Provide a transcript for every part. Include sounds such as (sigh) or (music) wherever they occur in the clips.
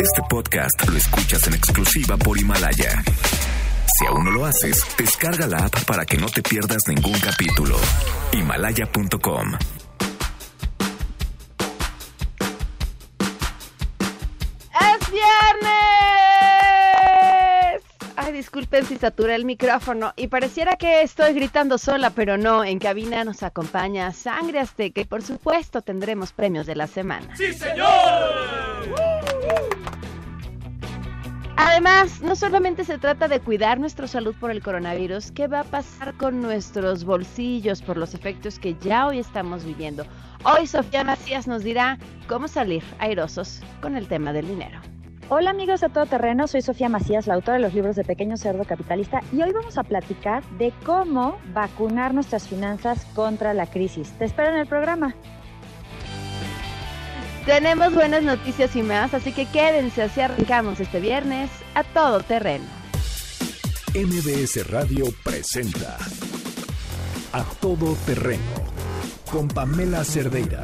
Este podcast lo escuchas en exclusiva por Himalaya. Si aún no lo haces, descarga la app para que no te pierdas ningún capítulo. Himalaya.com ¡Es viernes! Ay, disculpen si saturé el micrófono y pareciera que estoy gritando sola, pero no, en cabina nos acompaña Sangre Azteca y por supuesto tendremos premios de la semana. ¡Sí, señor! Además, no solamente se trata de cuidar nuestra salud por el coronavirus, ¿qué va a pasar con nuestros bolsillos por los efectos que ya hoy estamos viviendo? Hoy Sofía Macías nos dirá cómo salir airosos con el tema del dinero. Hola amigos de Todo Terreno, soy Sofía Macías, la autora de los libros de Pequeño Cerdo Capitalista, y hoy vamos a platicar de cómo vacunar nuestras finanzas contra la crisis. Te espero en el programa. Tenemos buenas noticias y más, así que quédense así arrancamos este viernes a todo terreno. MBS Radio presenta A Todo Terreno con Pamela Cerdeira.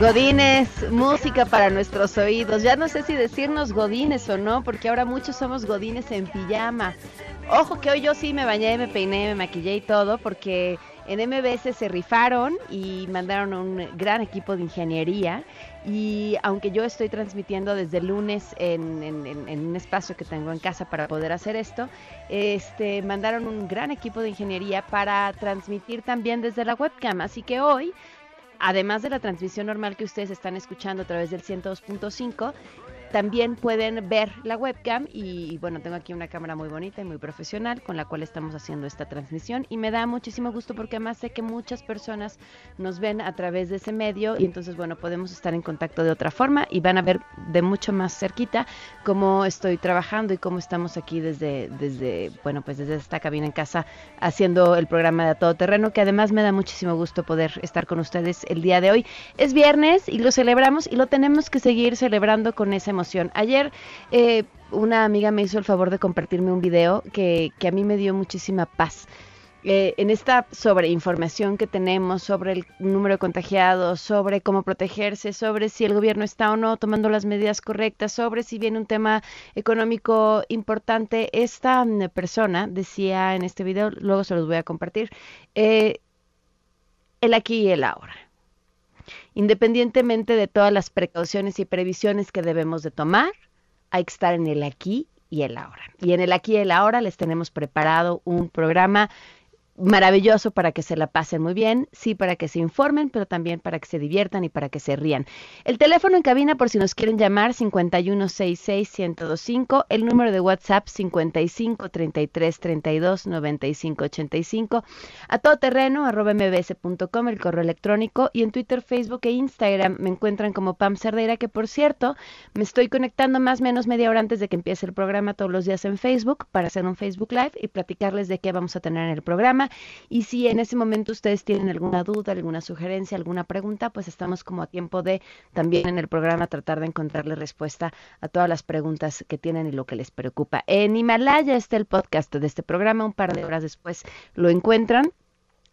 Godines, música para nuestros oídos. Ya no sé si decirnos godines o no, porque ahora muchos somos godines en pijama. Ojo que hoy yo sí me bañé, me peiné, me maquillé y todo, porque en MBS se rifaron y mandaron un gran equipo de ingeniería. Y aunque yo estoy transmitiendo desde lunes en, en- en- en un espacio que tengo en casa para poder hacer esto, este, mandaron un gran equipo de ingeniería para transmitir también desde la webcam. Así que hoy además de la transmisión normal que ustedes están escuchando a través del 102.5, también pueden ver la webcam y bueno, tengo aquí una cámara muy bonita y muy profesional con la cual estamos haciendo esta transmisión y me da muchísimo gusto porque además sé que muchas personas nos ven a través de ese medio y entonces bueno, podemos estar en contacto de otra forma y van a ver de mucho más cerquita cómo estoy trabajando y cómo estamos aquí desde, desde bueno, pues desde esta cabina en casa haciendo el programa de A Todo Terreno, que además me da muchísimo gusto poder estar con ustedes el día de hoy. Es viernes y lo celebramos y lo tenemos que seguir celebrando con esa Ayer eh, una amiga me hizo el favor de compartirme un video que, que a mí me dio muchísima paz. Eh, en esta sobreinformación que tenemos sobre el número de contagiados, sobre cómo protegerse, sobre si el gobierno está o no tomando las medidas correctas, sobre si viene un tema económico importante, esta mm, persona decía en este video, luego se los voy a compartir, eh, el aquí y el ahora. Independientemente de todas las precauciones y previsiones que debemos de tomar, hay que estar en el aquí y el ahora. Y en el aquí y el ahora les tenemos preparado un programa maravilloso para que se la pasen muy bien, sí para que se informen, pero también para que se diviertan y para que se rían. El teléfono en cabina por si nos quieren llamar 5166-1025, el número de WhatsApp 55 33 32 95 85, a todoterreno arroba mbs.com, el correo electrónico y en Twitter, Facebook e Instagram me encuentran como Pam Cerdeira, que por cierto me estoy conectando más o menos media hora antes de que empiece el programa todos los días en Facebook para hacer un Facebook Live y platicarles de qué vamos a tener en el programa. Y si en ese momento ustedes tienen alguna duda, alguna sugerencia, alguna pregunta, pues estamos como a tiempo de también en el programa tratar de encontrarle respuesta a todas las preguntas que tienen y lo que les preocupa. En Himalaya está el podcast de este programa, un par de horas después lo encuentran.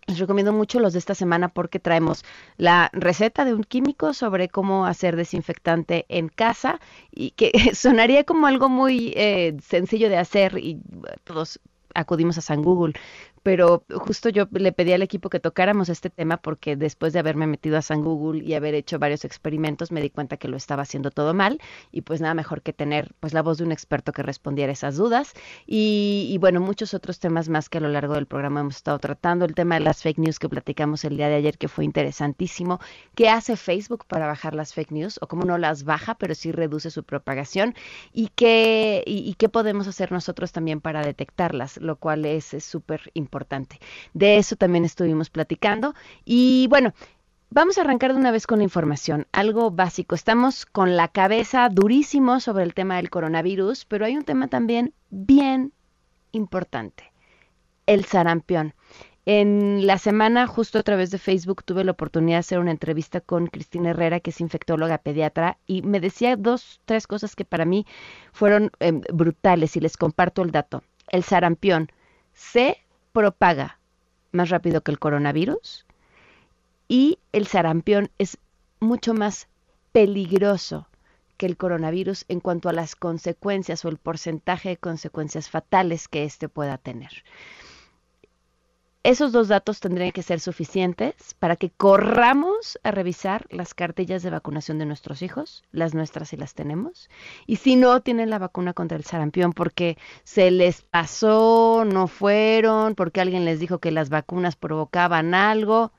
Les recomiendo mucho los de esta semana porque traemos la receta de un químico sobre cómo hacer desinfectante en casa y que (laughs) sonaría como algo muy eh, sencillo de hacer y eh, todos acudimos a San Google, pero justo yo le pedí al equipo que tocáramos este tema porque después de haberme metido a San Google y haber hecho varios experimentos me di cuenta que lo estaba haciendo todo mal y pues nada mejor que tener pues la voz de un experto que respondiera esas dudas. Y, y bueno muchos otros temas más que a lo largo del programa hemos estado tratando. El tema de las fake news que platicamos el día de ayer que fue interesantísimo. Qué hace Facebook para bajar las fake news o cómo no las baja pero sí reduce su propagación y qué y, y qué podemos hacer nosotros también para detectarlas lo cual es súper importante de eso también estuvimos platicando y bueno Vamos a arrancar de una vez con la información, algo básico. Estamos con la cabeza durísimo sobre el tema del coronavirus, pero hay un tema también bien importante, el sarampión. En la semana, justo a través de Facebook, tuve la oportunidad de hacer una entrevista con Cristina Herrera, que es infectóloga pediatra, y me decía dos, tres cosas que para mí fueron em, brutales y les comparto el dato. El sarampión se propaga más rápido que el coronavirus y el sarampión es mucho más peligroso que el coronavirus en cuanto a las consecuencias o el porcentaje de consecuencias fatales que éste pueda tener. Esos dos datos tendrían que ser suficientes para que corramos a revisar las cartillas de vacunación de nuestros hijos, las nuestras si las tenemos, y si no tienen la vacuna contra el sarampión porque se les pasó, no fueron, porque alguien les dijo que las vacunas provocaban algo,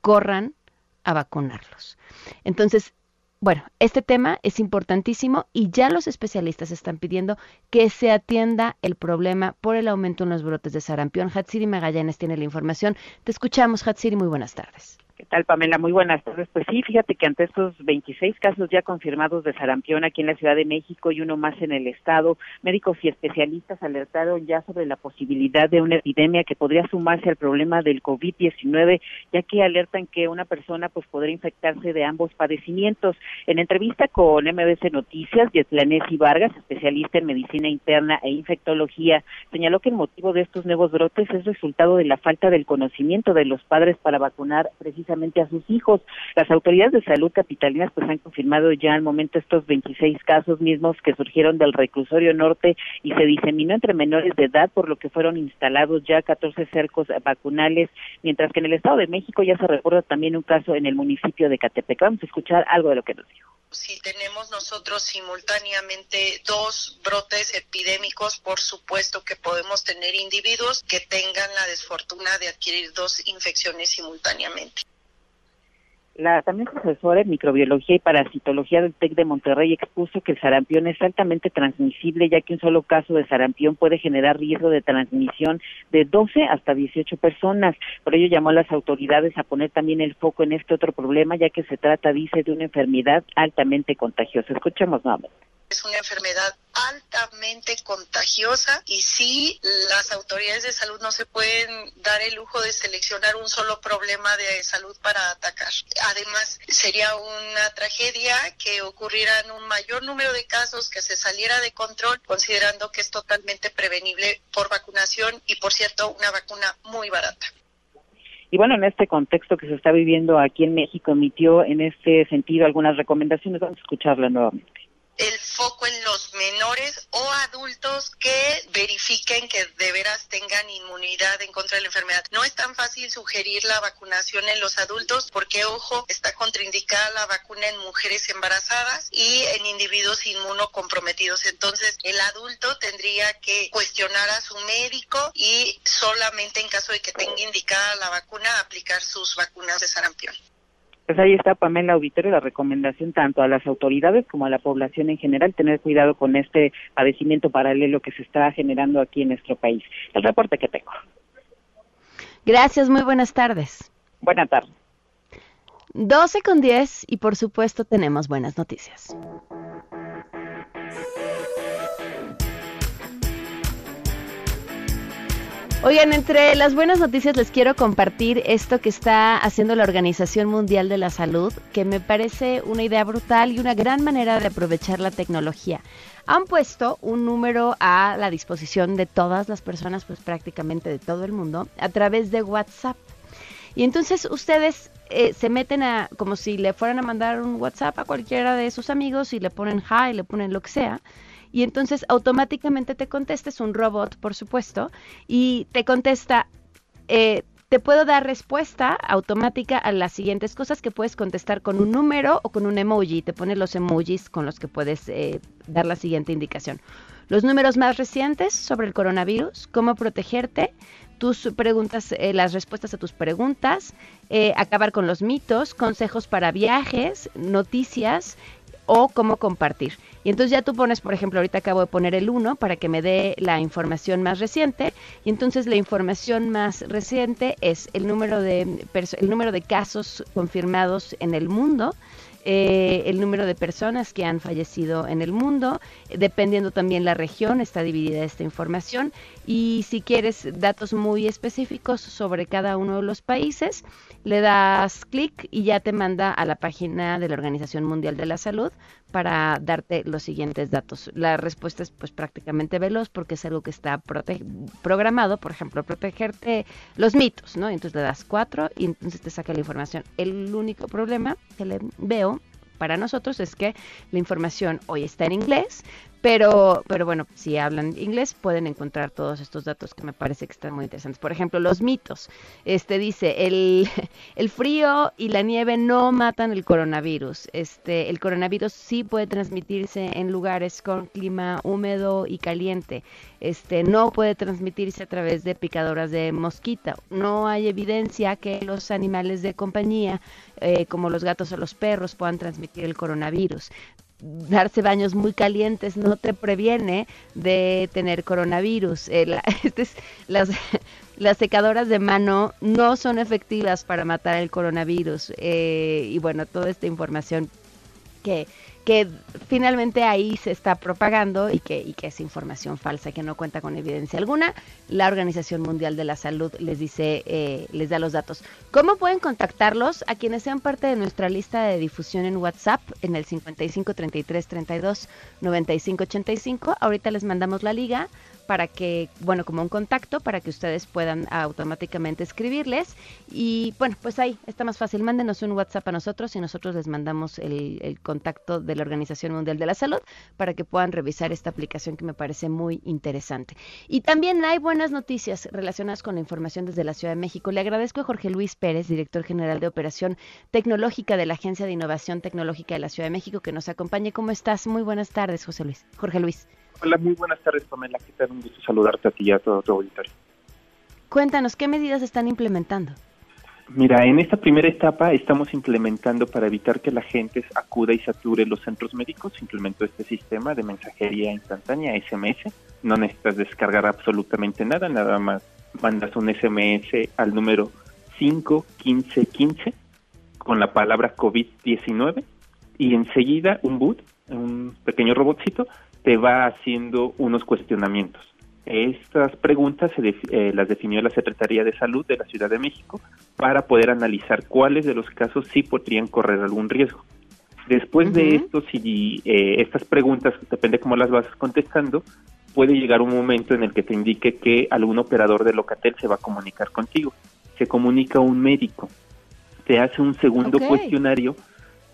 corran a vacunarlos. Entonces, bueno, este tema es importantísimo y ya los especialistas están pidiendo que se atienda el problema por el aumento en los brotes de sarampión. Hatsiri Magallanes tiene la información. Te escuchamos, Hatsiri. Muy buenas tardes. ¿Qué tal, Pamela? Muy buenas tardes. Pues sí, fíjate que ante estos 26 casos ya confirmados de sarampión aquí en la Ciudad de México y uno más en el Estado, médicos y especialistas alertaron ya sobre la posibilidad de una epidemia que podría sumarse al problema del COVID-19, ya que alertan que una persona pues podría infectarse de ambos padecimientos. En entrevista con MBC Noticias, Yetlanesi Vargas, especialista en medicina interna e infectología, señaló que el motivo de estos nuevos brotes es resultado de la falta del conocimiento de los padres para vacunar precisamente a sus hijos. Las autoridades de salud capitalinas pues han confirmado ya al momento estos 26 casos mismos que surgieron del reclusorio norte y se diseminó entre menores de edad, por lo que fueron instalados ya 14 cercos vacunales, mientras que en el Estado de México ya se recuerda también un caso en el municipio de Catepec. Vamos a escuchar algo de lo que nos dijo si tenemos nosotros simultáneamente dos brotes epidémicos, por supuesto que podemos tener individuos que tengan la desfortuna de adquirir dos infecciones simultáneamente. La también profesora en microbiología y parasitología del TEC de Monterrey expuso que el sarampión es altamente transmisible, ya que un solo caso de sarampión puede generar riesgo de transmisión de 12 hasta 18 personas. Por ello llamó a las autoridades a poner también el foco en este otro problema, ya que se trata, dice, de una enfermedad altamente contagiosa. Escuchemos nuevamente. Es una enfermedad altamente contagiosa y sí, las autoridades de salud no se pueden dar el lujo de seleccionar un solo problema de salud para atacar. Además, sería una tragedia que ocurrieran un mayor número de casos, que se saliera de control, considerando que es totalmente prevenible por vacunación y, por cierto, una vacuna muy barata. Y bueno, en este contexto que se está viviendo aquí en México, emitió en este sentido algunas recomendaciones. Vamos a escucharla nuevamente el foco en los menores o adultos que verifiquen que de veras tengan inmunidad en contra de la enfermedad. No es tan fácil sugerir la vacunación en los adultos porque, ojo, está contraindicada la vacuna en mujeres embarazadas y en individuos inmunocomprometidos. Entonces, el adulto tendría que cuestionar a su médico y solamente en caso de que tenga indicada la vacuna aplicar sus vacunas de sarampión. Pues ahí está Pamela Auditorio, la recomendación tanto a las autoridades como a la población en general, tener cuidado con este padecimiento paralelo que se está generando aquí en nuestro país. El reporte que tengo. Gracias, muy buenas tardes. Buenas tardes. 12 con 10 y por supuesto tenemos buenas noticias. Oigan, entre las buenas noticias les quiero compartir esto que está haciendo la Organización Mundial de la Salud, que me parece una idea brutal y una gran manera de aprovechar la tecnología. Han puesto un número a la disposición de todas las personas, pues prácticamente de todo el mundo, a través de WhatsApp. Y entonces ustedes eh, se meten a, como si le fueran a mandar un WhatsApp a cualquiera de sus amigos y le ponen hi, le ponen lo que sea y entonces automáticamente te contesta, es un robot, por supuesto, y te contesta, eh, te puedo dar respuesta automática a las siguientes cosas que puedes contestar con un número o con un emoji. Te pone los emojis con los que puedes eh, dar la siguiente indicación. Los números más recientes sobre el coronavirus, cómo protegerte, tus preguntas, eh, las respuestas a tus preguntas, acabar con los mitos, consejos para viajes, noticias o cómo compartir. Y entonces ya tú pones, por ejemplo, ahorita acabo de poner el 1 para que me dé la información más reciente. Y entonces la información más reciente es el número de, el número de casos confirmados en el mundo. Eh, el número de personas que han fallecido en el mundo, dependiendo también la región, está dividida esta información. Y si quieres datos muy específicos sobre cada uno de los países, le das clic y ya te manda a la página de la Organización Mundial de la Salud para darte los siguientes datos. La respuesta es pues prácticamente veloz porque es algo que está programado, por ejemplo, protegerte los mitos, ¿no? Entonces le das cuatro y entonces te saca la información. El único problema que le veo para nosotros es que la información hoy está en inglés, pero, pero bueno, si hablan inglés pueden encontrar todos estos datos que me parece que están muy interesantes. Por ejemplo, los mitos. Este dice, el, (laughs) el frío y la nieve no matan el coronavirus. Este, el coronavirus sí puede transmitirse en lugares con clima húmedo y caliente. Este, no puede transmitirse a través de picadoras de mosquita. No hay evidencia que los animales de compañía, eh, como los gatos o los perros, puedan transmitir el coronavirus darse baños muy calientes no te previene de tener coronavirus. Eh, (laughs) este las, las secadoras de mano no son efectivas para matar el coronavirus. Eh, y bueno, toda esta información que que finalmente ahí se está propagando y que, y que es información falsa, que no cuenta con evidencia alguna. La Organización Mundial de la Salud les dice, eh, les da los datos. ¿Cómo pueden contactarlos? A quienes sean parte de nuestra lista de difusión en WhatsApp, en el 55 33 32 95 85. Ahorita les mandamos la liga para que, bueno, como un contacto para que ustedes puedan automáticamente escribirles. Y bueno, pues ahí está más fácil. Mándenos un WhatsApp a nosotros y nosotros les mandamos el, el contacto de la Organización Mundial de la Salud para que puedan revisar esta aplicación que me parece muy interesante. Y también hay buenas noticias relacionadas con la información desde la Ciudad de México. Le agradezco a Jorge Luis Pérez, director general de Operación Tecnológica de la Agencia de Innovación Tecnológica de la Ciudad de México, que nos acompañe. ¿Cómo estás? Muy buenas tardes, José Luis. Jorge Luis. Hola, muy buenas tardes, Pamela. ¿Qué tal? Un gusto saludarte a ti y a todo tu auditorio. Cuéntanos, ¿qué medidas están implementando? Mira, en esta primera etapa estamos implementando para evitar que la gente acuda y sature los centros médicos, implementó este sistema de mensajería instantánea, SMS. No necesitas descargar absolutamente nada, nada más mandas un SMS al número 51515 con la palabra COVID-19 y enseguida un boot, un pequeño robotcito, te va haciendo unos cuestionamientos. Estas preguntas se eh, las definió la Secretaría de Salud de la Ciudad de México para poder analizar cuáles de los casos sí podrían correr algún riesgo. Después de esto, si eh, estas preguntas, depende cómo las vas contestando, puede llegar un momento en el que te indique que algún operador de Locatel se va a comunicar contigo. Se comunica un médico, te hace un segundo cuestionario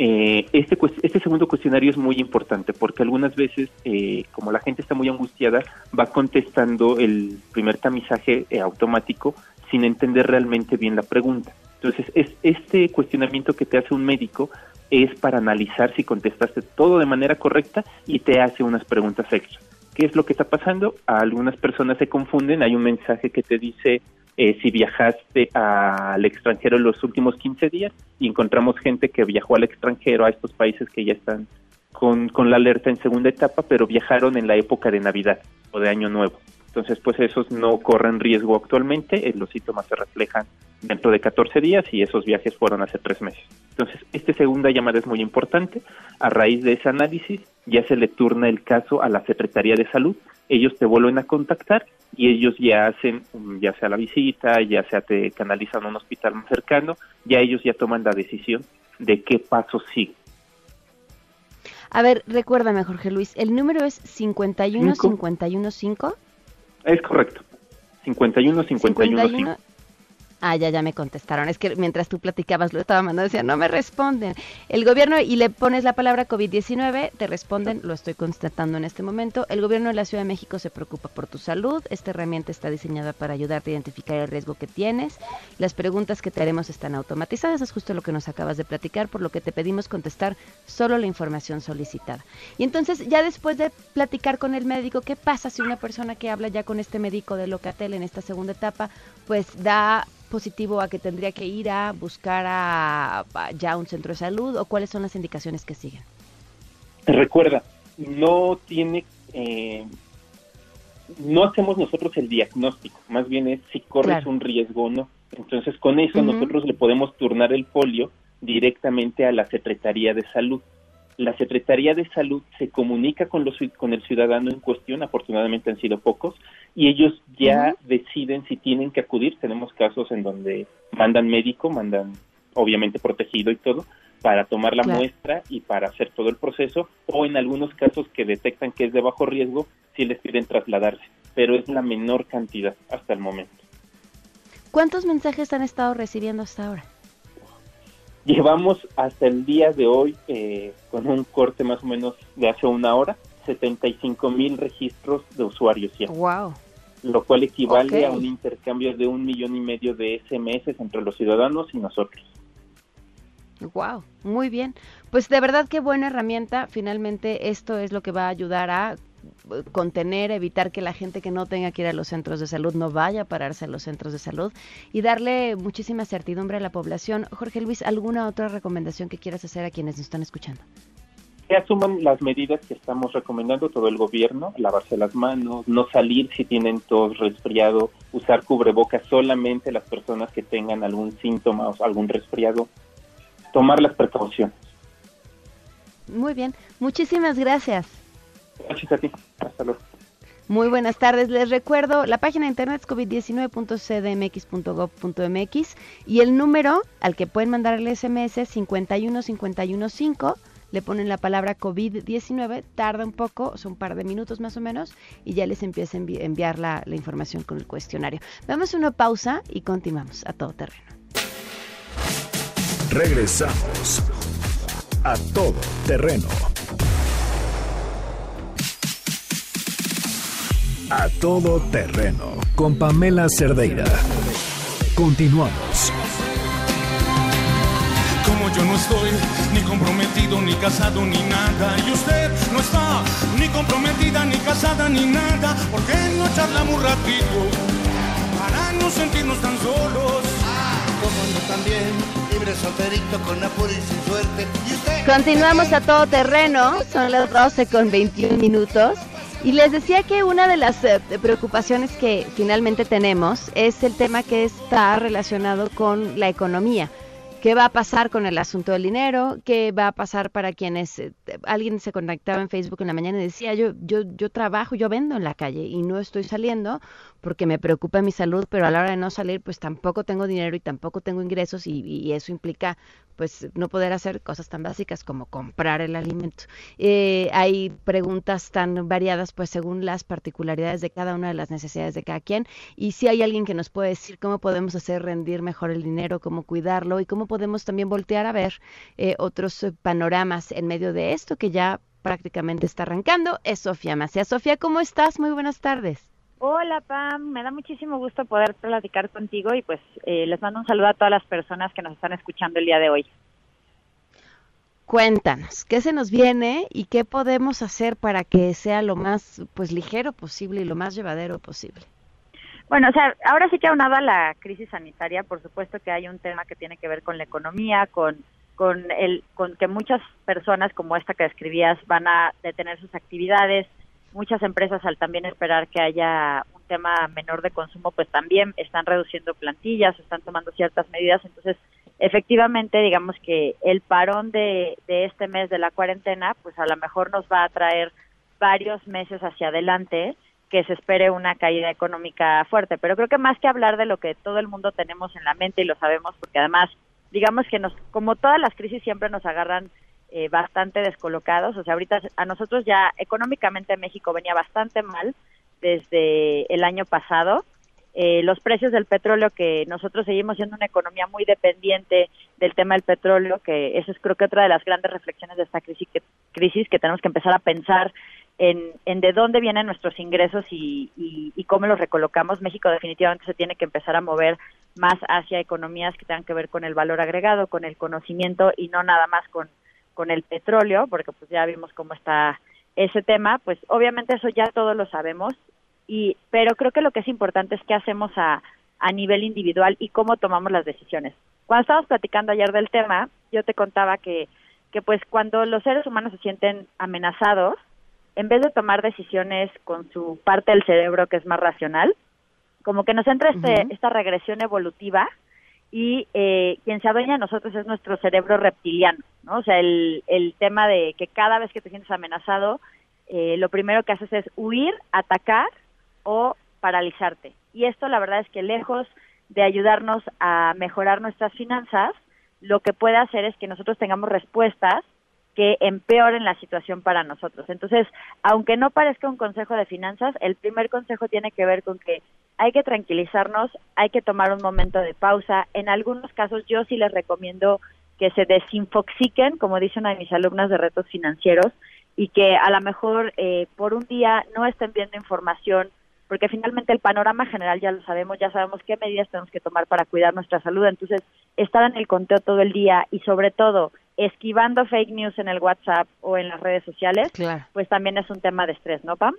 eh, este, este segundo cuestionario es muy importante porque algunas veces, eh, como la gente está muy angustiada, va contestando el primer tamizaje eh, automático sin entender realmente bien la pregunta. Entonces, es, este cuestionamiento que te hace un médico es para analizar si contestaste todo de manera correcta y te hace unas preguntas extra. ¿Qué es lo que está pasando? algunas personas se confunden, hay un mensaje que te dice eh, si viajaste al extranjero en los últimos 15 días y encontramos gente que viajó al extranjero a estos países que ya están con, con la alerta en segunda etapa, pero viajaron en la época de Navidad o de Año Nuevo. Entonces, pues esos no corren riesgo actualmente, los síntomas se reflejan dentro de 14 días y esos viajes fueron hace tres meses. Entonces, esta segunda llamada es muy importante. A raíz de ese análisis, ya se le turna el caso a la Secretaría de Salud ellos te vuelven a contactar y ellos ya hacen, mm, ya sea la visita, ya sea te canalizan a un hospital más cercano, ya ellos ya toman la decisión de qué paso sigue. A ver, recuérdame, Jorge Luis, el número es 51515. Es correcto. 51515. Ah, ya, ya me contestaron. Es que mientras tú platicabas lo estaba mandando, decía, no me responden. El gobierno, y le pones la palabra COVID-19, te responden, lo estoy constatando en este momento. El gobierno de la Ciudad de México se preocupa por tu salud. Esta herramienta está diseñada para ayudarte a identificar el riesgo que tienes. Las preguntas que te haremos están automatizadas, es justo lo que nos acabas de platicar, por lo que te pedimos contestar solo la información solicitada. Y entonces, ya después de platicar con el médico, ¿qué pasa si una persona que habla ya con este médico de Locatel en esta segunda etapa, pues da positivo a que tendría que ir a buscar a, ya un centro de salud o cuáles son las indicaciones que siguen? Recuerda, no tiene, eh, no hacemos nosotros el diagnóstico, más bien es si corres un riesgo o no. Entonces, con eso nosotros le podemos turnar el folio directamente a la Secretaría de Salud. La Secretaría de Salud se comunica con, los, con el ciudadano en cuestión, afortunadamente han sido pocos, y ellos ya deciden si tienen que acudir. Tenemos casos en donde mandan médico, mandan obviamente protegido y todo, para tomar la Claro. muestra y para hacer todo el proceso, o en algunos casos que detectan que es de bajo riesgo, si les piden trasladarse, pero es la menor cantidad hasta el momento. ¿Cuántos mensajes han estado recibiendo hasta ahora? Llevamos hasta el día de hoy, eh, con un corte más o menos de hace una hora, 75 mil registros de usuarios ya, Wow. lo cual equivale a un intercambio de un millón y medio de SMS entre los ciudadanos y nosotros. Wow, muy bien. Pues de verdad qué buena herramienta. Finalmente esto es lo que va a ayudar a contener, evitar que la gente que no tenga que ir a los centros de salud no vaya a pararse a los centros de salud y darle muchísima certidumbre a la población. Jorge Luis, ¿alguna otra recomendación que quieras hacer a quienes nos están escuchando? Que asuman las medidas que estamos recomendando todo el gobierno, lavarse las manos, no salir si tienen tos, resfriado, usar cubrebocas solamente las personas que tengan algún síntoma o algún resfriado, tomar las precauciones. Muy bien, muchísimas gracias. Gracias a ti. Hasta luego. Muy buenas tardes. Les recuerdo, la página de internet es covid19.cdmx.gov.mx y el número al que pueden mandar el SMS es 51515. Le ponen la palabra COVID-19, tarda un poco, son un par de minutos más o menos, y ya les empieza a envi- enviar la, la información con el cuestionario. Damos una pausa y continuamos a todo terreno. Regresamos a todo terreno. A todo terreno con Pamela Cerdeira. Continuamos. Como yo no estoy ni comprometido, ni casado, ni nada. Y usted no está ni comprometida, ni casada, ni nada. ¿Por qué no charlamos un ratito? Para no sentirnos tan solos. Como yo también, libre solterito con apuro y sin suerte. Y usted. Continuamos a todo terreno, son las 12 con 21 minutos. Y les decía que una de las eh, preocupaciones que finalmente tenemos es el tema que está relacionado con la economía. ¿Qué va a pasar con el asunto del dinero? ¿Qué va a pasar para quienes eh, alguien se conectaba en Facebook en la mañana y decía, yo yo yo trabajo, yo vendo en la calle y no estoy saliendo porque me preocupa mi salud, pero a la hora de no salir pues tampoco tengo dinero y tampoco tengo ingresos y, y eso implica pues no poder hacer cosas tan básicas como comprar el alimento. Eh, hay preguntas tan variadas pues según las particularidades de cada una de las necesidades de cada quien y si hay alguien que nos puede decir cómo podemos hacer rendir mejor el dinero, cómo cuidarlo y cómo podemos también voltear a ver eh, otros panoramas en medio de esto que ya prácticamente está arrancando, es Sofía Macías. Sofía, ¿cómo estás? Muy buenas tardes. Hola Pam, me da muchísimo gusto poder platicar contigo y pues eh, les mando un saludo a todas las personas que nos están escuchando el día de hoy. Cuéntanos, ¿qué se nos viene y qué podemos hacer para que sea lo más pues ligero posible y lo más llevadero posible? Bueno, o sea, ahora sí que aunado a la crisis sanitaria, por supuesto que hay un tema que tiene que ver con la economía, con con el con que muchas personas como esta que describías van a detener sus actividades, muchas empresas al también esperar que haya un tema menor de consumo, pues también están reduciendo plantillas, están tomando ciertas medidas, entonces efectivamente digamos que el parón de, de este mes de la cuarentena, pues a lo mejor nos va a traer varios meses hacia adelante que se espere una caída económica fuerte. Pero creo que más que hablar de lo que todo el mundo tenemos en la mente y lo sabemos, porque además, digamos que nos, como todas las crisis siempre nos agarran eh, bastante descolocados. O sea, ahorita a nosotros ya económicamente México venía bastante mal desde el año pasado. Eh, los precios del petróleo, que nosotros seguimos siendo una economía muy dependiente del tema del petróleo, que eso es creo que otra de las grandes reflexiones de esta crisis que, crisis que tenemos que empezar a pensar en, en de dónde vienen nuestros ingresos y, y, y cómo los recolocamos. México definitivamente se tiene que empezar a mover más hacia economías que tengan que ver con el valor agregado, con el conocimiento y no nada más con, con el petróleo, porque pues ya vimos cómo está ese tema, pues obviamente eso ya todos lo sabemos, y pero creo que lo que es importante es qué hacemos a, a nivel individual y cómo tomamos las decisiones. Cuando estábamos platicando ayer del tema, yo te contaba que, que pues cuando los seres humanos se sienten amenazados, en vez de tomar decisiones con su parte del cerebro que es más racional, como que nos entra este, esta regresión evolutiva y eh, quien se adueña de nosotros es nuestro cerebro reptiliano, ¿no? O sea, el, el tema de que cada vez que te sientes amenazado, eh, lo primero que haces es huir, atacar o paralizarte. Y esto la verdad es que lejos de ayudarnos a mejorar nuestras finanzas, lo que puede hacer es que nosotros tengamos respuestas que empeoren la situación para nosotros. Entonces, aunque no parezca un consejo de finanzas, el primer consejo tiene que ver con que hay que tranquilizarnos, hay que tomar un momento de pausa. En algunos casos yo sí les recomiendo que se desinfoxiquen, como dice una de mis alumnas de retos financieros, y que a lo mejor eh, por un día no estén viendo información, porque finalmente el panorama general ya lo sabemos, ya sabemos qué medidas tenemos que tomar para cuidar nuestra salud. Entonces, estar en el conteo todo el día y sobre todo esquivando fake news en el WhatsApp o en las redes sociales, Claro. pues también es un tema de estrés, ¿no, Pam?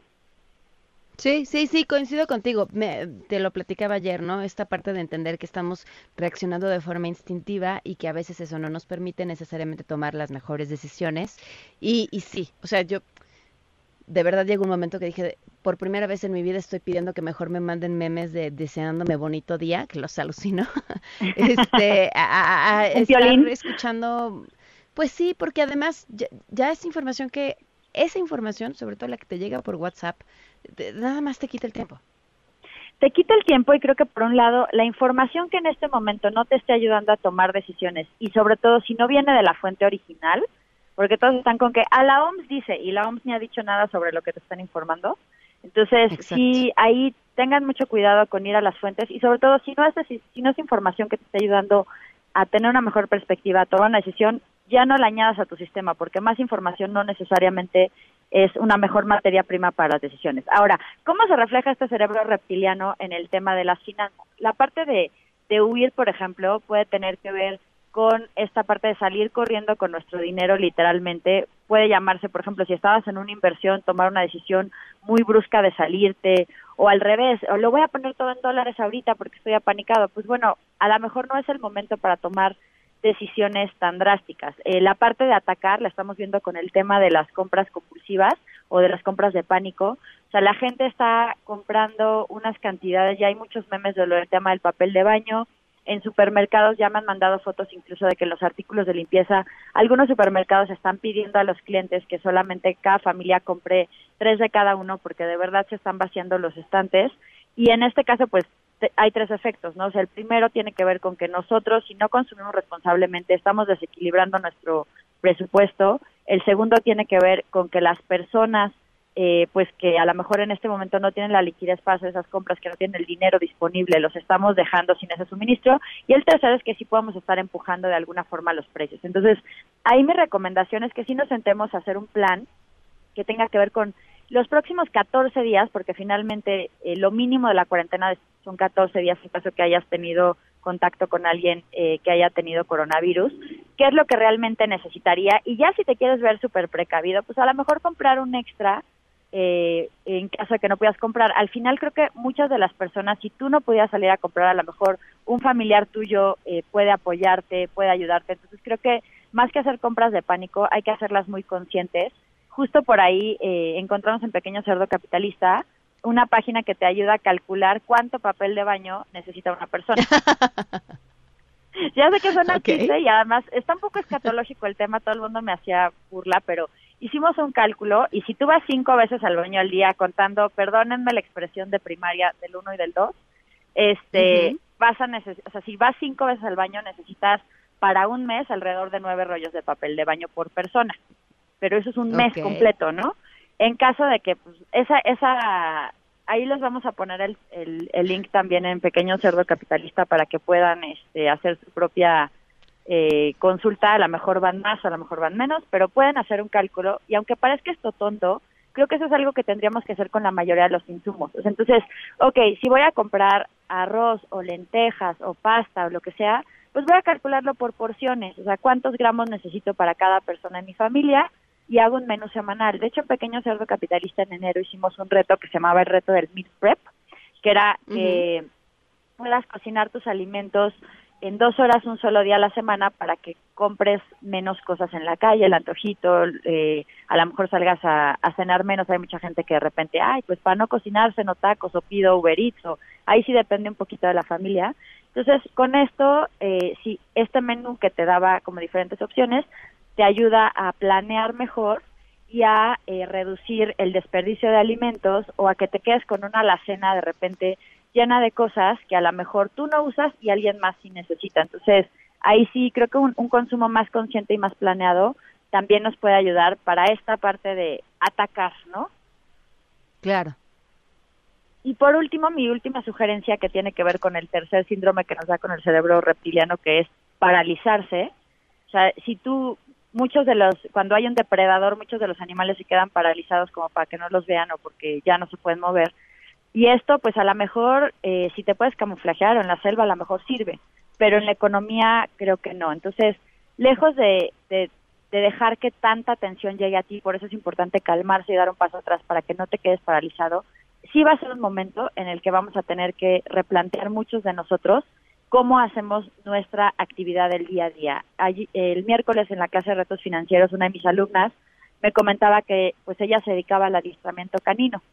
Sí, sí, sí, coincido contigo. Me- te lo platicaba ayer, ¿no? Esta parte de entender que estamos reaccionando de forma instintiva y que a veces eso no nos permite necesariamente tomar las mejores decisiones. Y, y sí, o sea, yo de verdad llegó un momento que dije, por primera vez en mi vida estoy pidiendo que mejor me manden memes de deseándome bonito día, que los alucino. (laughs) (laughs) este, a, a- a ¿Un estar violín? escuchando, pues sí, porque además ya, ya es información que, esa información, sobre todo la que te llega por WhatsApp, nada más te quita el tiempo. te quita el tiempo y creo que por un lado la información que en este momento no te esté ayudando a tomar decisiones y sobre todo si no viene de la fuente original, porque todos están con que a la OMS dice y la OMS ni ha dicho nada sobre lo que te están informando. Entonces, Exacto. sí, ahí tengan mucho cuidado con ir a las fuentes y sobre todo si no es si no es información que te esté ayudando a tener una mejor perspectiva, a tomar una decisión, ya no la añadas a tu sistema, porque más información no necesariamente es una mejor materia prima para las decisiones. Ahora, ¿cómo se refleja este cerebro reptiliano en el tema de las finanzas? La parte de, de huir, por ejemplo, puede tener que ver con esta parte de salir corriendo con nuestro dinero literalmente. Puede llamarse, por ejemplo, si estabas en una inversión, tomar una decisión muy brusca de salirte, o al revés, o lo voy a poner todo en dólares ahorita porque estoy apanicado. Pues bueno, a lo mejor no es el momento para tomar decisiones tan drásticas. Eh, la parte de atacar la estamos viendo con el tema de las compras compulsivas o de las compras de pánico. O sea, la gente está comprando unas cantidades, ya hay muchos memes de lo del tema del papel de baño. En supermercados ya me han mandado fotos incluso de que los artículos de limpieza, algunos supermercados están pidiendo a los clientes que solamente cada familia compre tres de cada uno porque de verdad se están vaciando los estantes. Y en este caso, pues hay tres efectos, ¿no? O sea, el primero tiene que ver con que nosotros, si no consumimos responsablemente, estamos desequilibrando nuestro presupuesto. El segundo tiene que ver con que las personas, eh, pues que a lo mejor en este momento no tienen la liquidez para hacer esas compras, que no tienen el dinero disponible, los estamos dejando sin ese suministro. Y el tercero es que sí podemos estar empujando de alguna forma los precios. Entonces, ahí mi recomendación es que sí nos sentemos a hacer un plan que tenga que ver con los próximos 14 días, porque finalmente eh, lo mínimo de la cuarentena son 14 días en caso que hayas tenido contacto con alguien eh, que haya tenido coronavirus, qué es lo que realmente necesitaría y ya si te quieres ver súper precavido, pues a lo mejor comprar un extra eh, en caso de que no puedas comprar. Al final creo que muchas de las personas, si tú no pudieras salir a comprar, a lo mejor un familiar tuyo eh, puede apoyarte, puede ayudarte. Entonces creo que más que hacer compras de pánico, hay que hacerlas muy conscientes justo por ahí eh, encontramos en Pequeño Cerdo Capitalista una página que te ayuda a calcular cuánto papel de baño necesita una persona. (laughs) ya sé que suena Ok. chiste y además está un poco escatológico el tema, todo el mundo me hacía burla, pero hicimos un cálculo y si tú vas cinco veces al baño al día contando, perdónenme la expresión de primaria del uno y del dos, este, Ujú. vas a neces o sea, si vas cinco veces al baño necesitas para un mes alrededor de nueve rollos de papel de baño por persona pero eso es un mes completo, ¿no? En caso de que pues, esa esa ahí les vamos a poner el, el, el link también en Pequeño Cerdo Capitalista para que puedan este, hacer su propia eh, consulta, a lo mejor van más, a lo mejor van menos, pero pueden hacer un cálculo. Y aunque parezca esto tonto, creo que eso es algo que tendríamos que hacer con la mayoría de los insumos. Entonces, ok, si voy a comprar arroz o lentejas o pasta o lo que sea, pues voy a calcularlo por porciones, o sea, cuántos gramos necesito para cada persona en mi familia y hago un menú semanal. De hecho, en Pequeño Cerdo Capitalista en enero hicimos un reto que se llamaba el reto del meal prep, que era que puedas cocinar tus alimentos en dos horas un solo día a la semana para que compres menos cosas en la calle, el antojito, eh, a lo mejor salgas a, a, cenar menos. Hay mucha gente que de repente, ay, pues para no cocinarse, no tacos o pido Uber Eats, o ahí sí depende un poquito de la familia. Entonces, con esto, eh, si este menú que te daba como diferentes opciones, te ayuda a planear mejor y a eh, reducir el desperdicio de alimentos o a que te quedes con una alacena de repente llena de cosas que a lo mejor tú no usas y alguien más sí necesita. Entonces, ahí sí creo que un, un, consumo más consciente y más planeado también nos puede ayudar para esta parte de atacar, ¿no? Claro. Y por último, mi última sugerencia que tiene que ver con el tercer síndrome que nos da con el cerebro reptiliano, que es paralizarse. O sea, si tú, muchos de los, cuando hay un depredador, muchos de los animales se quedan paralizados como para que no los vean o porque ya no se pueden mover y esto, pues a lo mejor, eh, si te puedes camuflajear o en la selva, a lo mejor sirve, pero en la economía creo que no. Entonces, lejos de, de, de, dejar que tanta atención llegue a ti, por eso es importante calmarse y dar un paso atrás para que no te quedes paralizado, sí va a ser un momento en el que vamos a tener que replantear muchos de nosotros cómo hacemos nuestra actividad del día a día. Allí, el miércoles en la clase de retos financieros, una de mis alumnas me comentaba que pues ella se dedicaba al adiestramiento canino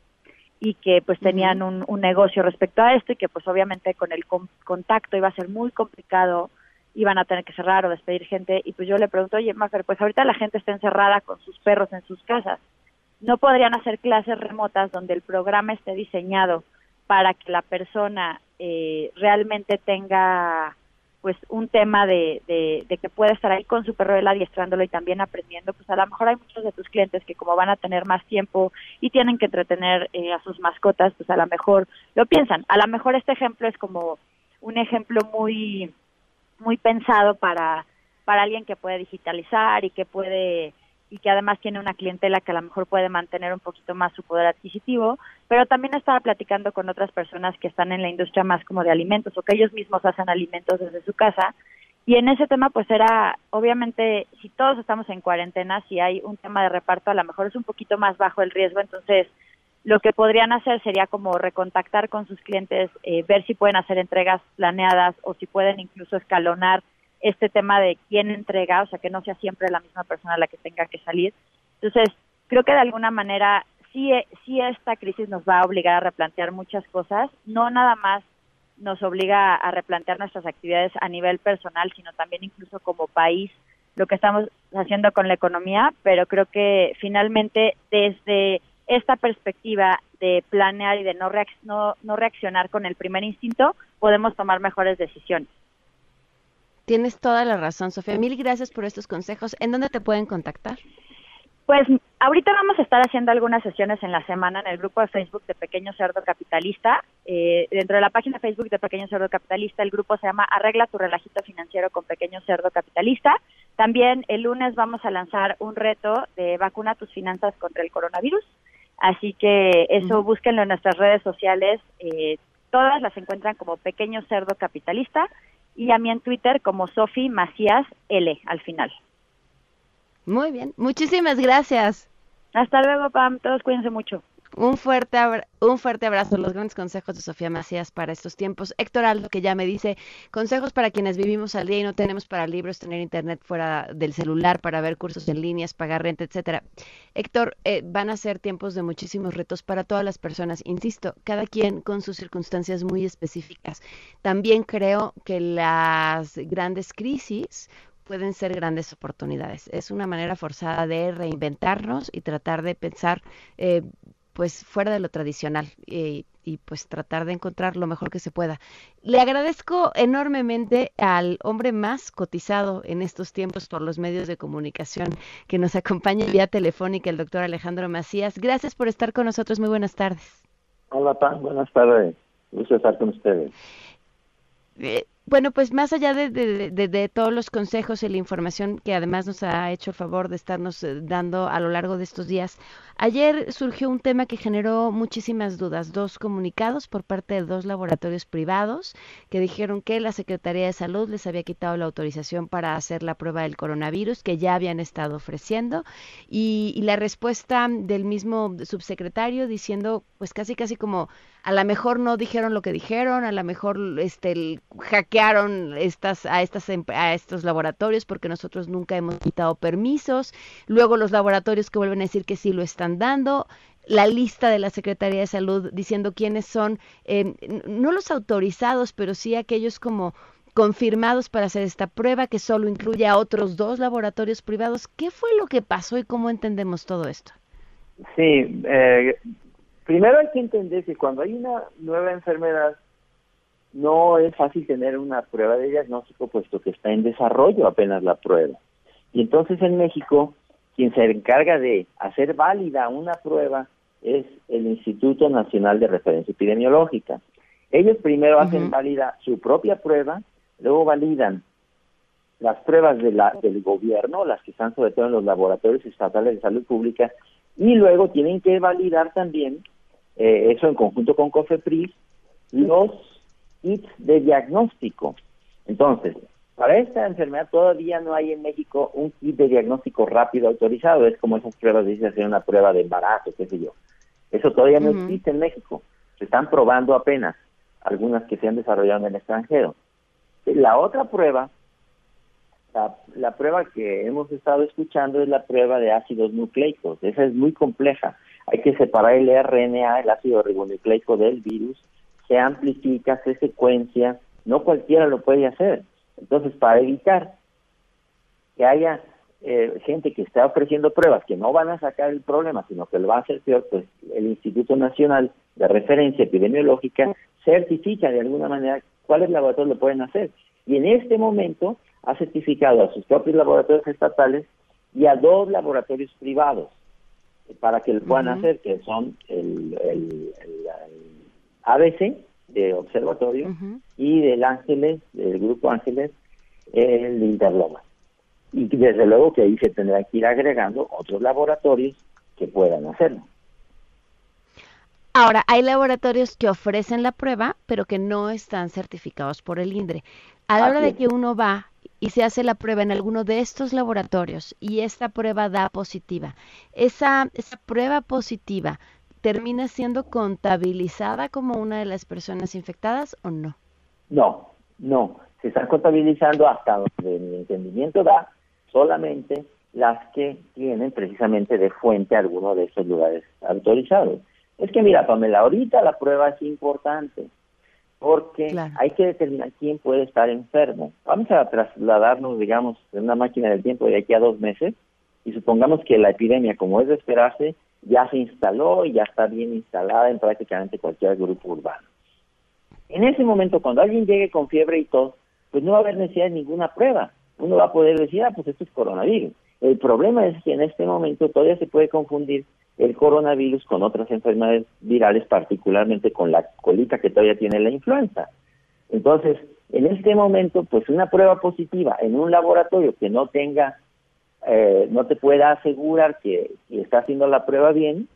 y que pues tenían un, un, negocio respecto a esto y que pues obviamente con el con, contacto iba a ser muy complicado, iban a tener que cerrar o despedir gente y pues yo le pregunto, oye Mafer, pues ahorita la gente está encerrada con sus perros en sus casas, no podrían hacer clases remotas donde el programa esté diseñado para que la persona eh, realmente tenga pues un tema de, de, que puede estar ahí con su perro él adiestrándolo y también aprendiendo, pues a lo mejor hay muchos de tus clientes que como van a tener más tiempo y tienen que entretener eh, a sus mascotas, pues a lo mejor lo piensan. A lo mejor este ejemplo es como un ejemplo muy muy pensado para para alguien que puede digitalizar y que puede y que además tiene una clientela que a lo mejor puede mantener un poquito más su poder adquisitivo, pero también estaba platicando con otras personas que están en la industria más como de alimentos o que ellos mismos hacen alimentos desde su casa y en ese tema pues era obviamente si todos estamos en cuarentena, si hay un tema de reparto a lo mejor es un poquito más bajo el riesgo, entonces lo que podrían hacer sería como recontactar con sus clientes, eh, ver si pueden hacer entregas planeadas o si pueden incluso escalonar este tema de quién entrega, o sea, que no sea siempre la misma persona la que tenga que salir. Entonces, creo que de alguna manera sí, sí esta crisis nos va a obligar a replantear muchas cosas, no nada más nos obliga a replantear nuestras actividades a nivel personal, sino también incluso como país, lo que estamos haciendo con la economía, pero creo que finalmente desde esta perspectiva de planear y de no, reacc no, no reaccionar con el primer instinto, podemos tomar mejores decisiones. Tienes toda la razón, Sofía. Mil gracias por estos consejos. ¿En dónde te pueden contactar? Pues ahorita vamos a estar haciendo algunas sesiones en la semana en el grupo de Facebook de Pequeño Cerdo Capitalista. Eh, dentro de la página de Facebook de Pequeño Cerdo Capitalista, el grupo se llama Arregla tu relajito financiero con Pequeño Cerdo Capitalista. También el lunes vamos a lanzar un reto de vacuna tus finanzas contra el coronavirus. Así que eso uh -huh. búsquenlo en nuestras redes sociales. Eh, todas las encuentran como Pequeño Cerdo Capitalista y a mí en Twitter como Sofi Macías L al final. Muy bien, muchísimas gracias. Hasta luego, Pam. Todos cuídense mucho. Un fuerte, un fuerte abrazo, los grandes consejos de Sofía Macías para estos tiempos. Héctor Aldo, que ya me dice, consejos para quienes vivimos al día y no tenemos para libros, tener internet fuera del celular para ver cursos en líneas, pagar renta, etcétera. Héctor, eh, van a ser tiempos de muchísimos retos para todas las personas. Insisto, cada quien con sus circunstancias muy específicas. También creo que las grandes crisis pueden ser grandes oportunidades. Es una manera forzada de reinventarnos y tratar de pensar eh, pues fuera de lo tradicional y, y, pues tratar de encontrar lo mejor que se pueda. Le agradezco enormemente al hombre más cotizado en estos tiempos por los medios de comunicación que nos acompaña vía telefónica, el doctor Alejandro Macías. Gracias por estar con nosotros. Muy buenas tardes. Hola, Pan. Buenas tardes. Gusto estar con ustedes. Eh, bueno, pues más allá de, todos los consejos y la información que además nos ha hecho el favor de estarnos eh, dando a lo largo de estos días, ayer surgió un tema que generó muchísimas dudas, dos comunicados por parte de dos laboratorios privados que dijeron que la Secretaría de Salud les había quitado la autorización para hacer la prueba del coronavirus que ya habían estado ofreciendo y, la respuesta del mismo subsecretario diciendo pues casi casi como a lo mejor no dijeron lo que dijeron, a lo mejor este el, estas, em- a estos laboratorios porque nosotros nunca hemos quitado permisos. Luego los laboratorios que vuelven a decir que sí lo están dando. La lista de la Secretaría de Salud diciendo quiénes son, eh, no los autorizados, pero sí aquellos como confirmados para hacer esta prueba que solo incluye a otros dos laboratorios privados. ¿Qué fue lo que pasó y cómo entendemos todo esto? Sí, eh, primero hay que entender que cuando hay una nueva enfermedad, no es fácil tener una prueba de diagnóstico, puesto que está en desarrollo apenas la prueba. Y entonces en México, quien se encarga de hacer válida una prueba es el Instituto Nacional de Referencia Epidemiológica. Ellos primero hacen válida su propia prueba, luego validan las pruebas de la, del gobierno, las que están sobre todo en los laboratorios estatales de salud pública, y luego tienen que validar también, eh, eso en conjunto con COFEPRIS, los kits de diagnóstico. Entonces, para esta enfermedad todavía no hay en México un kit de diagnóstico rápido autorizado, es como esas pruebas de hacer una prueba de embarazo, qué sé yo. Eso todavía no existe en México, se están probando apenas, algunas que se han desarrollado en el extranjero. La otra prueba la, la prueba que hemos estado escuchando es la prueba de ácidos nucleicos. Esa es muy compleja. Hay que separar el RNA, el ácido ribonucleico del virus, se amplifica, se secuencia, no cualquiera lo puede hacer. Entonces, para evitar que haya eh, gente que está ofreciendo pruebas que no van a sacar el problema, sino que lo va a hacer peor, pues el Instituto Nacional de Referencia Epidemiológica certifica de alguna manera cuáles laboratorios lo pueden hacer. Y en este momento ha certificado a sus propios laboratorios estatales y a dos laboratorios privados eh, para que lo puedan hacer, que son el- el- el ABC de Observatorio y del Ángeles, del Grupo Ángeles, el de Interloma. Y desde luego que ahí se tendrán que ir agregando otros laboratorios que puedan hacerlo. Ahora, hay laboratorios que ofrecen la prueba, pero que no están certificados por el INDRE. A la hora de que uno va y se hace la prueba en alguno de estos laboratorios y esta prueba da positiva, esa, esa prueba positiva termina siendo contabilizada como una de las personas infectadas o no? No, no. Se están contabilizando hasta donde mi entendimiento da solamente las que tienen precisamente de fuente alguno de estos lugares autorizados. Es que mira, Pamela, ahorita la prueba es importante porque Claro. hay que determinar quién puede estar enfermo. Vamos a trasladarnos, digamos, en una máquina del tiempo de aquí a dos meses y supongamos que la epidemia, como es de esperarse, ya se instaló y ya está bien instalada en prácticamente cualquier grupo urbano. En ese momento, cuando alguien llegue con fiebre y tos, pues no va a haber necesidad de ninguna prueba. Uno va a poder decir, ah, pues esto es coronavirus. El problema es que en este momento todavía se puede confundir el coronavirus con otras enfermedades virales, particularmente con la colita que todavía tiene la influenza. Entonces, en este momento, pues una prueba positiva en un laboratorio que no tenga, eh, no te pueda asegurar que, que está haciendo la prueba bien,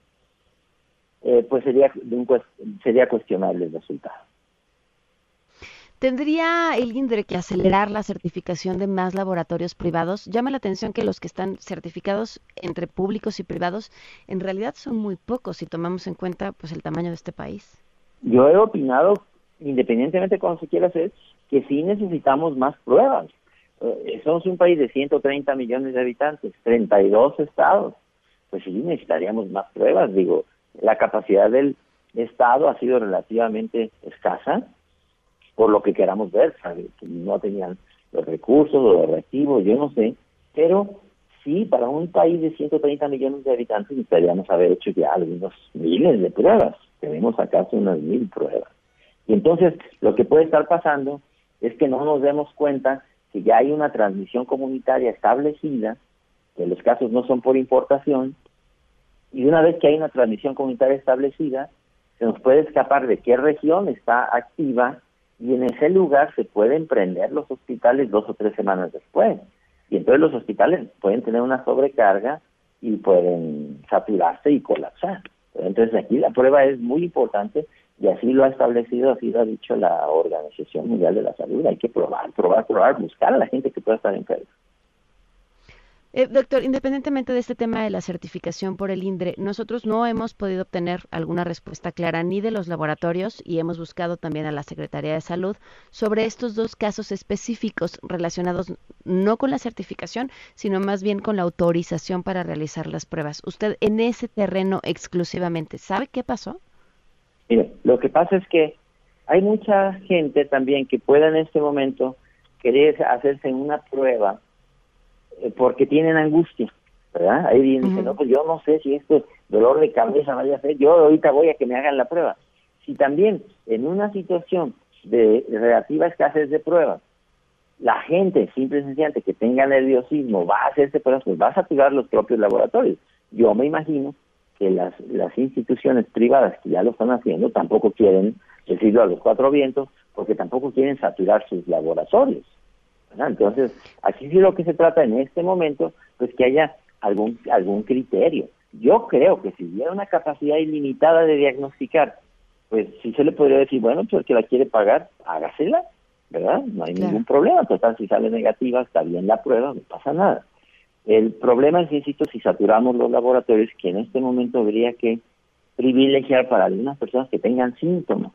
eh, pues sería, de un sería cuestionable el resultado. ¿Tendría el INDRE que acelerar la certificación de más laboratorios privados? Llama la atención que los que están certificados entre públicos y privados en realidad son muy pocos si tomamos en cuenta pues el tamaño de este país. Yo he opinado, independientemente de cómo se quiera hacer, que sí necesitamos más pruebas. Eh, somos un país de 130 millones de habitantes, 32 estados. Pues sí necesitaríamos más pruebas. Digo, la capacidad del Estado ha sido relativamente escasa, por lo que queramos ver, ¿sabe? que no tenían los recursos los reactivos, yo no sé, pero sí, para un país de 130 millones de habitantes necesitaríamos haber hecho ya algunos miles de pruebas. Tenemos acaso unas mil pruebas. Y entonces lo que puede estar pasando es que no nos demos cuenta que ya hay una transmisión comunitaria establecida, que los casos no son por importación, y una vez que hay una transmisión comunitaria establecida, se nos puede escapar de qué región está activa y en ese lugar se pueden prender los hospitales dos o tres semanas después. Y entonces los hospitales pueden tener una sobrecarga y pueden saturarse y colapsar. Entonces aquí la prueba es muy importante y así lo ha establecido, así lo ha dicho la Organización Mundial de la Salud. Hay que probar, probar, probar, buscar a la gente que pueda estar enferma. Eh, doctor, independientemente de este tema de la certificación por el INDRE, nosotros no hemos podido obtener alguna respuesta clara ni de los laboratorios y hemos buscado también a la Secretaría de Salud sobre estos dos casos específicos relacionados no con la certificación, sino más bien con la autorización para realizar las pruebas. ¿Usted en ese terreno exclusivamente sabe qué pasó? Mire, lo que pasa es que hay mucha gente también que pueda en este momento querer hacerse una prueba eh, porque tienen angustia, ¿verdad? Ahí viene, dice, no, pues yo no sé si esto dolor de cabeza vaya a ser, yo ahorita voy a que me hagan la prueba. Si también en una situación de relativa escasez de pruebas, la gente simple y sencillamente que tenga nerviosismo va a hacerse pruebas, pues va a saturar los propios laboratorios. Yo me imagino que las, las instituciones privadas que ya lo están haciendo tampoco quieren decirlo a los cuatro vientos porque tampoco quieren saturar sus laboratorios. ¿verdad? Entonces, aquí sí lo que se trata en este momento, pues que haya algún, algún criterio. Yo creo que si hubiera una capacidad ilimitada de diagnosticar, pues sí se le podría decir, bueno, pues el que la quiere pagar, hágasela, ¿verdad? No hay ningún problema. Total, si sale negativa, está bien la prueba, no pasa nada. El problema es, insisto, si saturamos los laboratorios, que en este momento habría que privilegiar para algunas personas que tengan síntomas,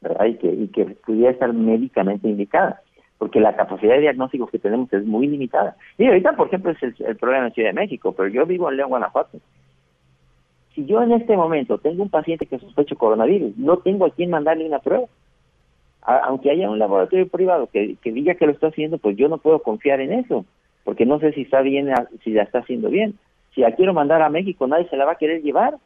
¿verdad? Y que, y que pudiera estar médicamente indicada, porque la capacidad de diagnóstico que tenemos es muy limitada. Y ahorita, por ejemplo, es el, el problema en Ciudad de México, pero yo vivo en León, Guanajuato. Si yo en este momento tengo un paciente que sospecho coronavirus, no tengo a quién mandarle una prueba. Aunque haya un laboratorio privado que diga que lo está haciendo, pues yo no puedo confiar en eso, porque no sé si está bien, si la está haciendo bien. Si la quiero mandar a México, nadie se la va a querer llevar.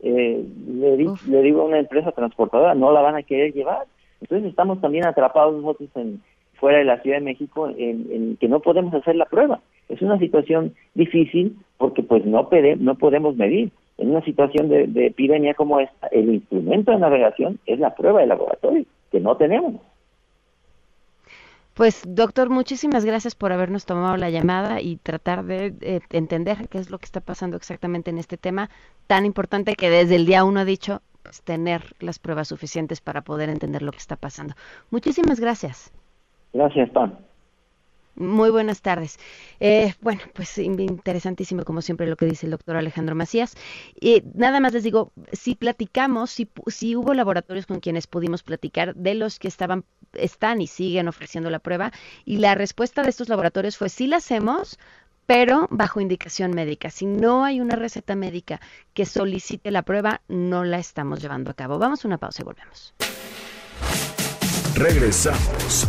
Eh, le, di- le digo a una empresa transportadora, no la van a querer llevar. Entonces estamos también atrapados nosotros en fuera de la Ciudad de México en, en que no podemos hacer la prueba. Es una situación difícil porque pues no, pede- no podemos medir. En una situación de, de epidemia como esta, el instrumento de navegación es la prueba de laboratorio, que no tenemos. Pues, doctor, muchísimas gracias por habernos tomado la llamada y tratar de eh, entender qué es lo que está pasando exactamente en este tema tan importante que desde el día uno ha dicho pues, tener las pruebas suficientes para poder entender lo que está pasando. Muchísimas gracias. Gracias, Pam. Muy buenas tardes. Eh, bueno, pues in- interesantísimo como siempre lo que dice el doctor Alejandro Macías. Y nada más les digo, si platicamos, si, si hubo laboratorios con quienes pudimos platicar de los que estaban, están y siguen ofreciendo la prueba, y la respuesta de estos laboratorios fue sí la hacemos, pero bajo indicación médica. Si no hay una receta médica que solicite la prueba, no la estamos llevando a cabo. Vamos a una pausa y volvemos. Regresamos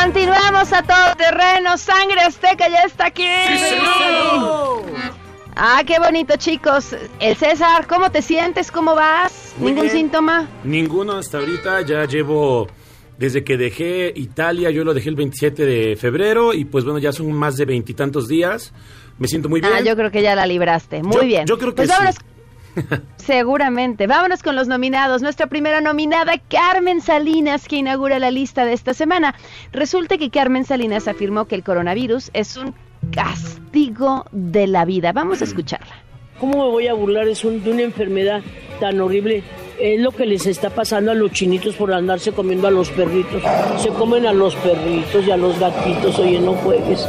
Continuamos a todo terreno. Sangre Azteca ya está aquí. Ah, qué bonito, chicos. El César, ¿cómo te sientes? ¿Cómo vas? Muy ¿Ningún bien. síntoma? Ninguno hasta ahorita, ya llevo desde que dejé Italia, yo lo dejé el 27 de febrero y pues bueno, ya son más de veintitantos días. Me siento muy bien. Ah, yo creo que ya la libraste. Muy Yo- bien. yo creo que pues sí. (laughs) Seguramente. Vámonos con los nominados. Nuestra primera nominada, Carmen Salinas, que inaugura la lista de esta semana. Resulta que Carmen Salinas afirmó que el coronavirus es un castigo de la vida. Vamos a escucharla. ¿Cómo me voy a burlar es un- de una enfermedad tan horrible? Es lo que les está pasando a los chinitos por andarse comiendo a los perritos. Se comen a los perritos y a los gatitos. Oye, no juegues.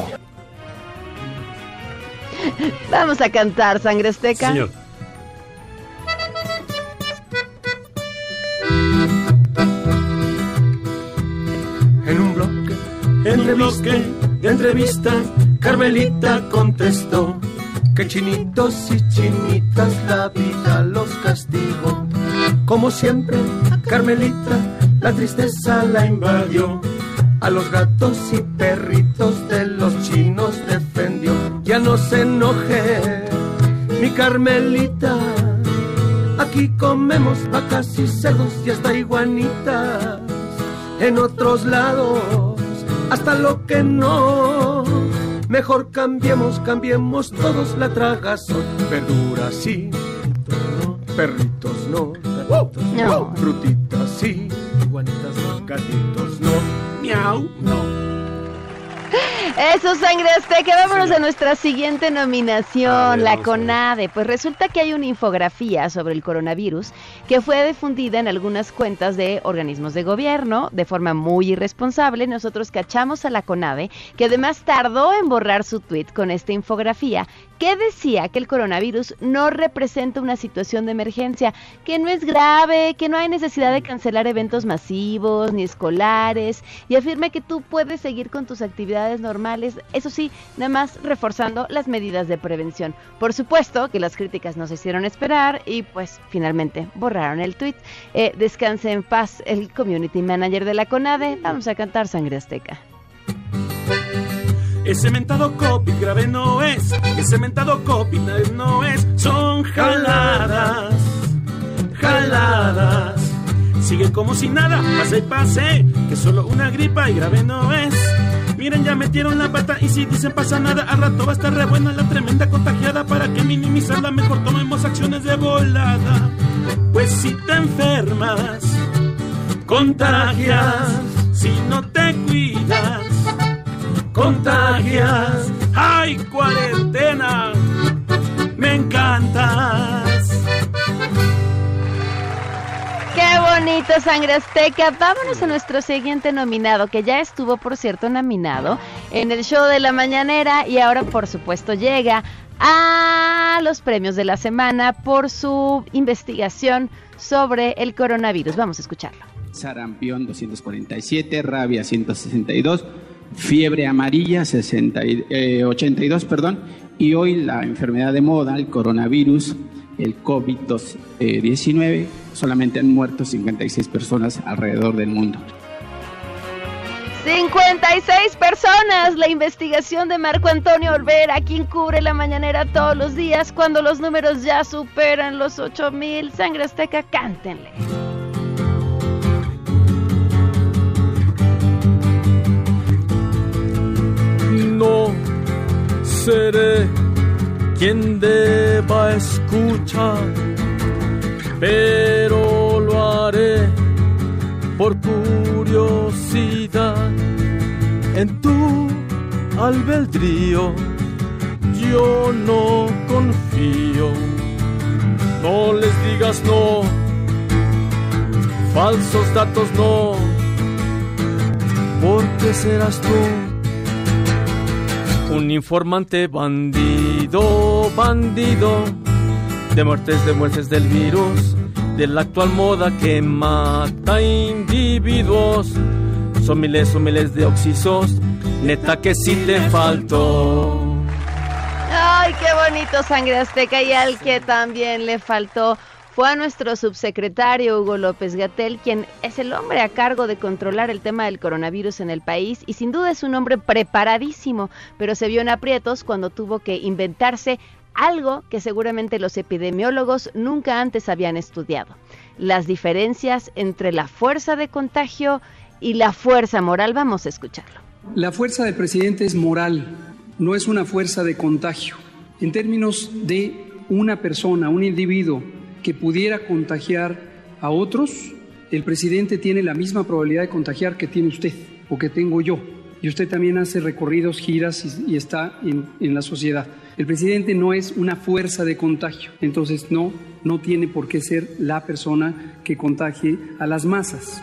Vamos a cantar, Sangre Azteca. Señor. Entre bloque de entrevista, Carmelita contestó que chinitos y chinitas la vida los castigó. Como siempre, Carmelita la tristeza la invadió. A los gatos y perritos de los chinos defendió. Ya no se enoje, mi Carmelita. Aquí comemos vacas y cerdos y hasta iguanitas. En otros lados, hasta lo que no. Mejor cambiemos, cambiemos todos la tragazón. Verduras sí, perritos no, gatitos No. frutitas sí, iguanitas no, gatitos no, miau no. Eso, sangre azteca. Vámonos a nuestra siguiente nominación, ver, la. CONADE. Pues resulta que hay una infografía sobre el coronavirus que fue difundida en algunas cuentas de organismos de gobierno de forma muy irresponsable. Nosotros cachamos a la CONADE, que además tardó en borrar su tweet con esta infografía que decía que el coronavirus no representa una situación de emergencia, que no es grave, que no hay necesidad de cancelar eventos masivos ni escolares y afirma que tú puedes seguir con tus actividades normales, eso sí, nada más reforzando las medidas de prevención. Por supuesto que las críticas no se hicieron esperar y pues finalmente borraron el tweet. Eh, descanse en paz el community manager de la CONADE. Vamos a cantar Sangre Azteca. Ese mentado COVID grave no es, ese mentado COVID no es, son jaladas, jaladas. Sigue como si nada, pase y pase, que solo una gripa y grave no es. Miren, ya metieron la pata y si dicen pasa nada, al rato va a estar re buena la tremenda contagiada. Para que minimizarla, mejor tomemos acciones de volada. Pues si te enfermas, contagias, si no te cuidas contagias. ¡Ay, cuarentena! Me encantas. ¡Qué bonito, Sangre Azteca! Vámonos a nuestro siguiente nominado, que ya estuvo, por cierto, nominado en el show de la mañanera y ahora, por supuesto, llega a los premios de la semana por su investigación sobre el coronavirus. Vamos a escucharlo. sarampión 247, rabia 162, fiebre amarilla 60 y- eh, 82, perdón, y hoy la enfermedad de moda, el coronavirus, el COVID-19, solamente han muerto 56 personas alrededor del mundo. 56 personas, la investigación de Marco Antonio Olvera, quien cubre la mañanera todos los días cuando los números ya superan los 8000. Sangre Azteca, cántenle. Seré quien deba escuchar, pero lo haré por curiosidad. En tu albedrío. Yo no confío, no les digas no, falsos datos no, porque serás tú un informante bandido, bandido, de muertes, de muertes del virus, de la actual moda que mata individuos. Son miles, son miles de oxisos, neta que sí te faltó. Ay, qué bonito Sangre Azteca y al que también le faltó fue a nuestro subsecretario Hugo López Gatel, quien es el hombre a cargo de controlar el tema del coronavirus en el país y sin duda es un hombre preparadísimo, pero se vio en aprietos cuando tuvo que inventarse algo que seguramente los epidemiólogos nunca antes habían estudiado, las diferencias entre la fuerza de contagio y la fuerza moral. Vamos a escucharlo. La fuerza del presidente es moral, no es una fuerza de contagio. En términos de una persona, un individuo que pudiera contagiar a otros, el presidente tiene la misma probabilidad de contagiar que tiene usted o que tengo yo. Y usted también hace recorridos, giras y, está en, en la sociedad. El presidente no es una fuerza de contagio, entonces no, no tiene por qué ser la persona que contagie a las masas.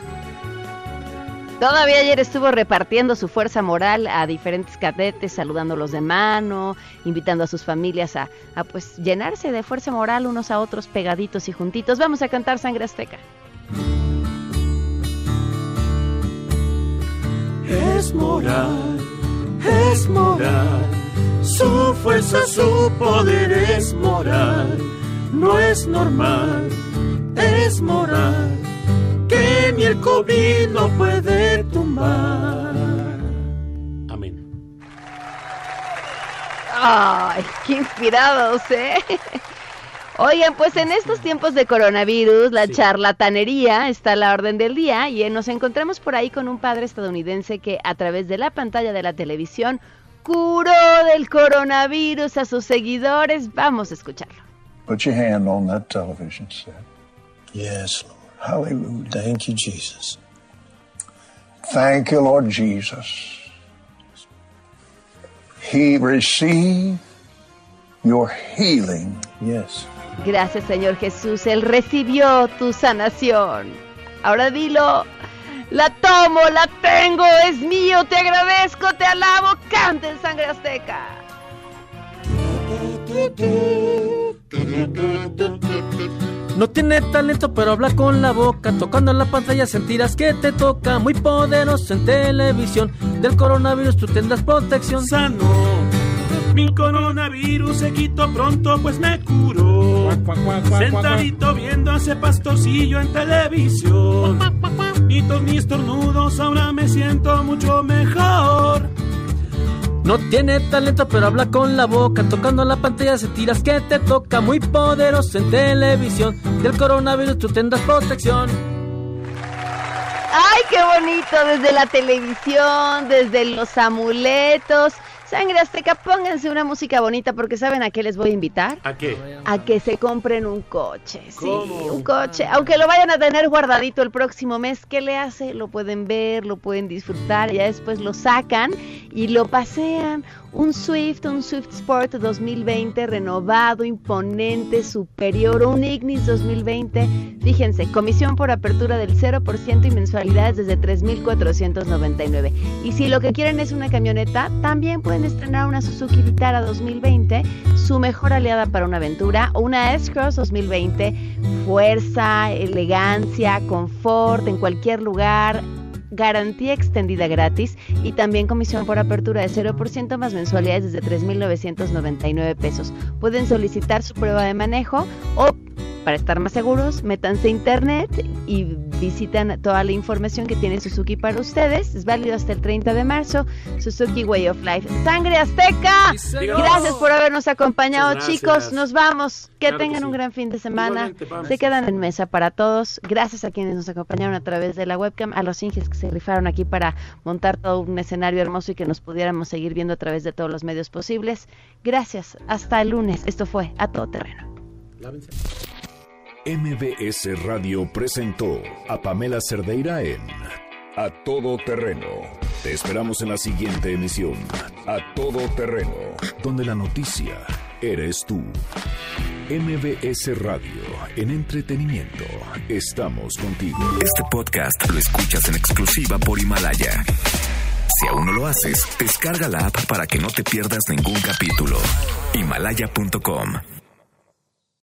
Todavía ayer estuvo repartiendo su fuerza moral a diferentes cadetes, saludándolos de mano, invitando a sus familias a, a, pues llenarse de fuerza moral unos a otros pegaditos y juntitos. Vamos a cantar Sangre Azteca. Es moral, es moral. Su fuerza, su poder es moral. No es normal, es moral. Que ni el COVID no puede tumbar. ¡Ay, qué inspirados, eh! Oigan, pues en estos tiempos de coronavirus, la charlatanería está a la orden del día y eh, nos encontramos por ahí con un padre estadounidense que a través de la pantalla de la televisión curó del coronavirus a sus seguidores. Vamos a escucharlo. Put your hand on that television set. Yes, Lord. Hallelujah. Thank you, Jesus. Thank you, Lord Jesus. He received your healing. Yes. Gracias Señor Jesús, Él recibió tu sanación. Ahora dilo, la tomo, la tengo, es mío, te agradezco, te alabo, canta en sangre azteca. (laughs) No tiene talento, pero habla con la boca. Tocando en la pantalla sentirás que te toca. Muy poderoso en televisión. Del coronavirus tú tendrás protección. Sano. Mi coronavirus se quitó pronto, pues me curó. Sentadito viendo a ese pastorcillo en televisión. Y todos mis estornudos, ahora me siento mucho mejor. No tiene talento, pero habla con la boca. Tocando la pantalla sentirás que te toca. Muy poderoso en televisión. Del coronavirus tú tendrás protección. ¡Ay, qué bonito! Desde la televisión, desde los amuletos. Sangre Azteca, pónganse una música bonita porque ¿saben a qué les voy a invitar? ¿A qué? A que se compren un coche. Sí, un coche. Aunque lo vayan a tener guardadito el próximo mes, ¿qué le hace? Lo pueden ver, lo pueden disfrutar, ya después lo sacan y lo pasean. Un Swift, un Swift Sport 2020 renovado, imponente, superior, un Ignis 2020. Fíjense, comisión por apertura del 0% y mensualidades desde 3.499. Y si lo que quieren es una camioneta, también pueden estrenar una Suzuki Vitara 2020, su mejor aliada para una aventura, o una S-Cross 2020, fuerza, elegancia, confort en cualquier lugar, garantía extendida gratis y también comisión por apertura de 0% más mensualidades desde 3.999 pesos. Pueden solicitar su prueba de manejo o para estar más seguros, métanse a internet y visitan toda la información que tiene Suzuki para ustedes. Es válido hasta el 30 de marzo. Suzuki Way of Life. ¡Sangre Azteca! Gracias por habernos acompañado, gracias. chicos. Nos vamos. Que Claro que tengan sí. un gran fin de semana. Se quedan en mesa para todos. Gracias a quienes nos acompañaron a través de la webcam, a los inges que se rifaron aquí para montar todo un escenario hermoso y que nos pudiéramos seguir viendo a través de todos los medios posibles. Gracias. Hasta el lunes. Esto fue A Todo Terreno. MBS Radio presentó a Pamela Cerdeira en A Todo Terreno. Te esperamos en la siguiente emisión, A Todo Terreno, donde la noticia eres tú. MBS Radio, en entretenimiento, estamos contigo. Este podcast lo escuchas en exclusiva por Himalaya. Si aún no lo haces, descarga la app para que no te pierdas ningún capítulo. Himalaya.com